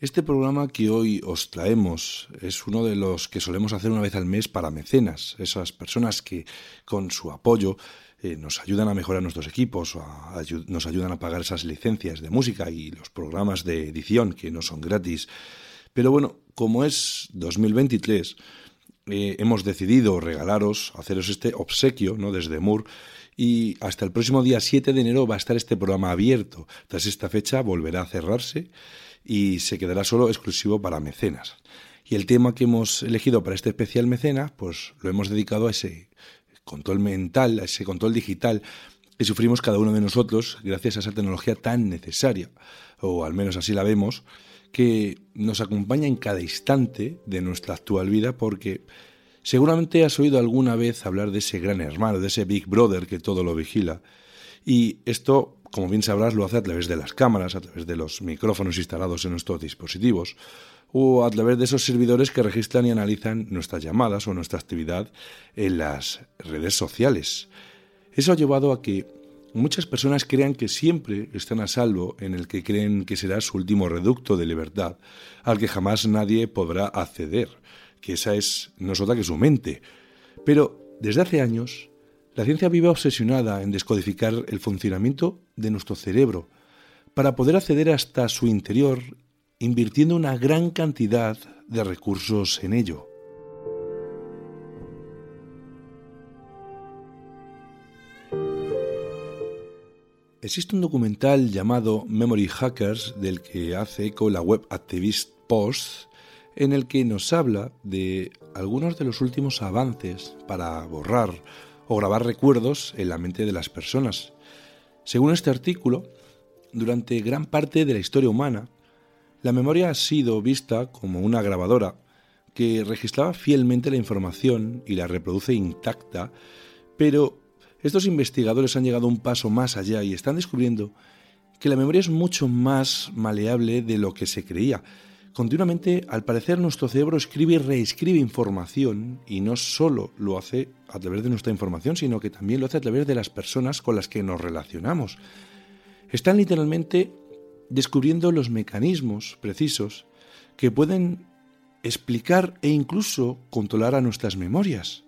Este programa que hoy os traemos es uno de los que solemos hacer una vez al mes para mecenas, esas personas que con su apoyo eh, nos ayudan a mejorar nuestros equipos, nos ayudan a pagar esas licencias de música y los programas de edición que no son gratis. Pero bueno, como es 2023, eh, hemos decidido regalaros, haceros este obsequio ¿no? desde Moore y hasta el próximo día 7 de enero va a estar este programa abierto. Tras esta fecha volverá a cerrarse y se quedará solo exclusivo para mecenas. Y el tema que hemos elegido para este especial mecenas, pues lo hemos dedicado a ese control mental, a ese control digital que sufrimos cada uno de nosotros gracias a esa tecnología tan necesaria, o al menos así la vemos, que nos acompaña en cada instante de nuestra actual vida porque seguramente has oído alguna vez hablar de ese gran hermano, de ese Big Brother que todo lo vigila. Y esto como bien sabrás, lo hace a través de las cámaras, a través de los micrófonos instalados en nuestros dispositivos o a través de esos servidores que registran y analizan nuestras llamadas o nuestra actividad en las redes sociales. Eso ha llevado a que muchas personas crean que siempre están a salvo en el que creen que será su último reducto de libertad, al que jamás nadie podrá acceder, que esa es no es otra que su mente. Pero desde hace años la ciencia vive obsesionada en descodificar el funcionamiento de nuestro cerebro para poder acceder hasta su interior invirtiendo una gran cantidad de recursos en ello. Existe un documental llamado Memory Hackers del que hace eco la web Activist Post en el que nos habla de algunos de los últimos avances para borrar o grabar recuerdos en la mente de las personas. Según este artículo, durante gran parte de la historia humana, la memoria ha sido vista como una grabadora que registraba fielmente la información y la reproduce intacta, pero estos investigadores han llegado un paso más allá y están descubriendo que la memoria es mucho más maleable de lo que se creía, Continuamente, al parecer, nuestro cerebro escribe y reescribe información y no solo lo hace a través de nuestra información, sino que también lo hace a través de las personas con las que nos relacionamos. Están literalmente descubriendo los mecanismos precisos que pueden explicar e incluso controlar a nuestras memorias.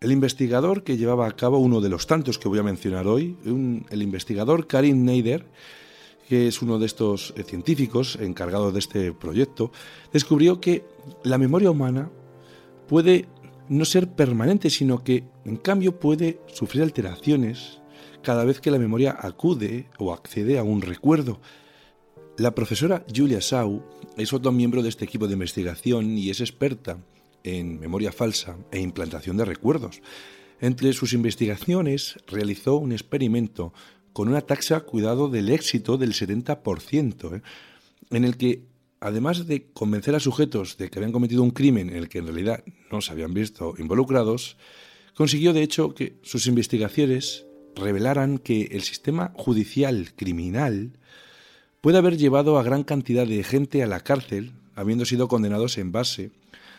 El investigador que llevaba a cabo uno de los tantos que voy a mencionar hoy, el investigador Karim Neider, que es uno de estos eh, científicos encargados de este proyecto, descubrió que la memoria humana puede no ser permanente, sino que en cambio puede sufrir alteraciones cada vez que la memoria acude o accede a un recuerdo. La profesora Julia Sau es otro miembro de este equipo de investigación y es experta en memoria falsa e implantación de recuerdos. Entre sus investigaciones realizó un experimento con una taxa cuidado del éxito del 70%, ¿eh? en el que, además de convencer a sujetos de que habían cometido un crimen en el que en realidad no se habían visto involucrados, consiguió de hecho que sus investigaciones revelaran que el sistema judicial criminal puede haber llevado a gran cantidad de gente a la cárcel, habiendo sido condenados en base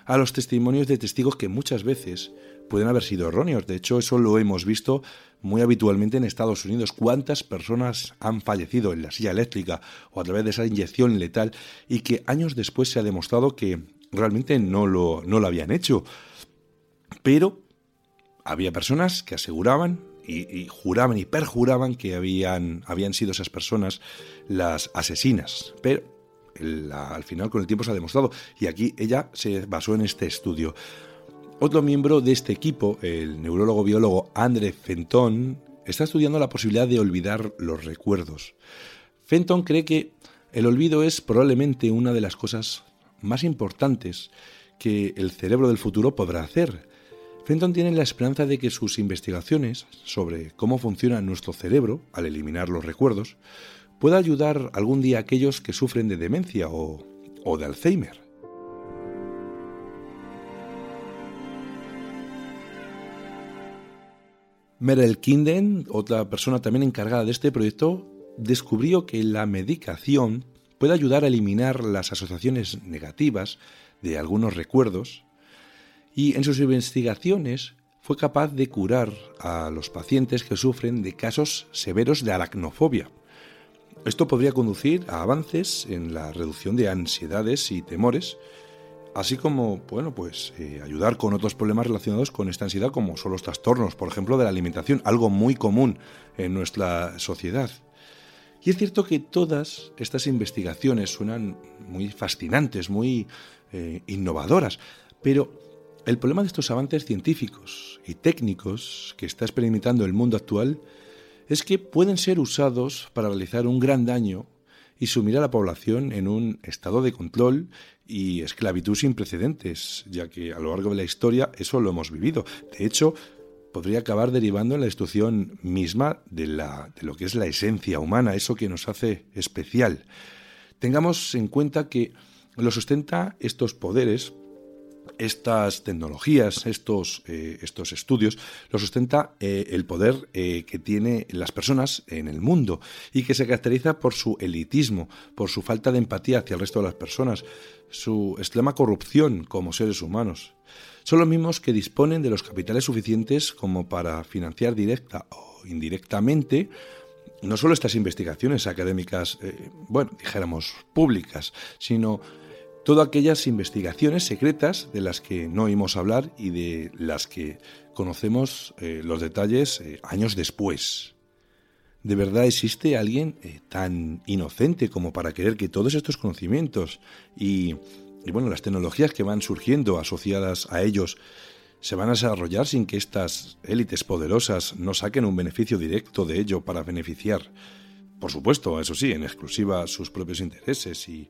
a los testimonios de testigos que muchas veces pueden haber sido erróneos. De hecho, eso lo hemos visto muy habitualmente en Estados Unidos. ¿Cuántas personas han fallecido en la silla eléctrica o a través de esa inyección letal y que años después se ha demostrado que realmente no lo, no lo habían hecho? Pero había personas que aseguraban y, juraban y perjuraban que habían, habían sido esas personas las asesinas. Pero al final con el tiempo se ha demostrado y aquí ella se basó en este estudio. Otro miembro de este equipo, el neurólogo biólogo André Fenton, está estudiando la posibilidad de olvidar los recuerdos. Fenton cree que el olvido es probablemente una de las cosas más importantes que el cerebro del futuro podrá hacer. Fenton tiene la esperanza de que sus investigaciones sobre cómo funciona nuestro cerebro al eliminar los recuerdos pueda ayudar algún día a aquellos que sufren de demencia o, o de Alzheimer. Merel Kinden, otra persona también encargada de este proyecto, descubrió que la medicación puede ayudar a eliminar las asociaciones negativas de algunos recuerdos y en sus investigaciones fue capaz de curar a los pacientes que sufren de casos severos de aracnofobia. Esto podría conducir a avances en la reducción de ansiedades y temores, así como, bueno, pues eh, ayudar con otros problemas relacionados con esta ansiedad, como son los trastornos, por ejemplo, de la alimentación, algo muy común en nuestra sociedad. Y es cierto que todas estas investigaciones suenan muy fascinantes, muy eh, innovadoras, pero el problema de estos avances científicos y técnicos que está experimentando el mundo actual es que pueden ser usados para realizar un gran daño y sumir a la población en un estado de control y esclavitud sin precedentes, ya que a lo largo de la historia eso lo hemos vivido. De hecho, podría acabar derivando en la destrucción misma de, la, de lo que es la esencia humana, eso que nos hace especial. Tengamos en cuenta que lo sustenta estos poderes estas tecnologías, estos, eh, estos estudios, lo sustenta eh, el poder eh, que tienen las personas en el mundo y que se caracteriza por su elitismo, por su falta de empatía hacia el resto de las personas, su extrema corrupción como seres humanos. Son los mismos que disponen de los capitales suficientes como para financiar directa o indirectamente no solo estas investigaciones académicas, bueno, dijéramos públicas, sino todas aquellas investigaciones secretas de las que no oímos hablar y de las que conocemos eh, los detalles eh, años después. ¿De verdad existe alguien eh, tan inocente como para querer que todos estos conocimientos y, y, bueno, las tecnologías que van surgiendo asociadas a ellos se van a desarrollar sin que estas élites poderosas no saquen un beneficio directo de ello para beneficiar, por supuesto, eso sí, en exclusiva sus propios intereses y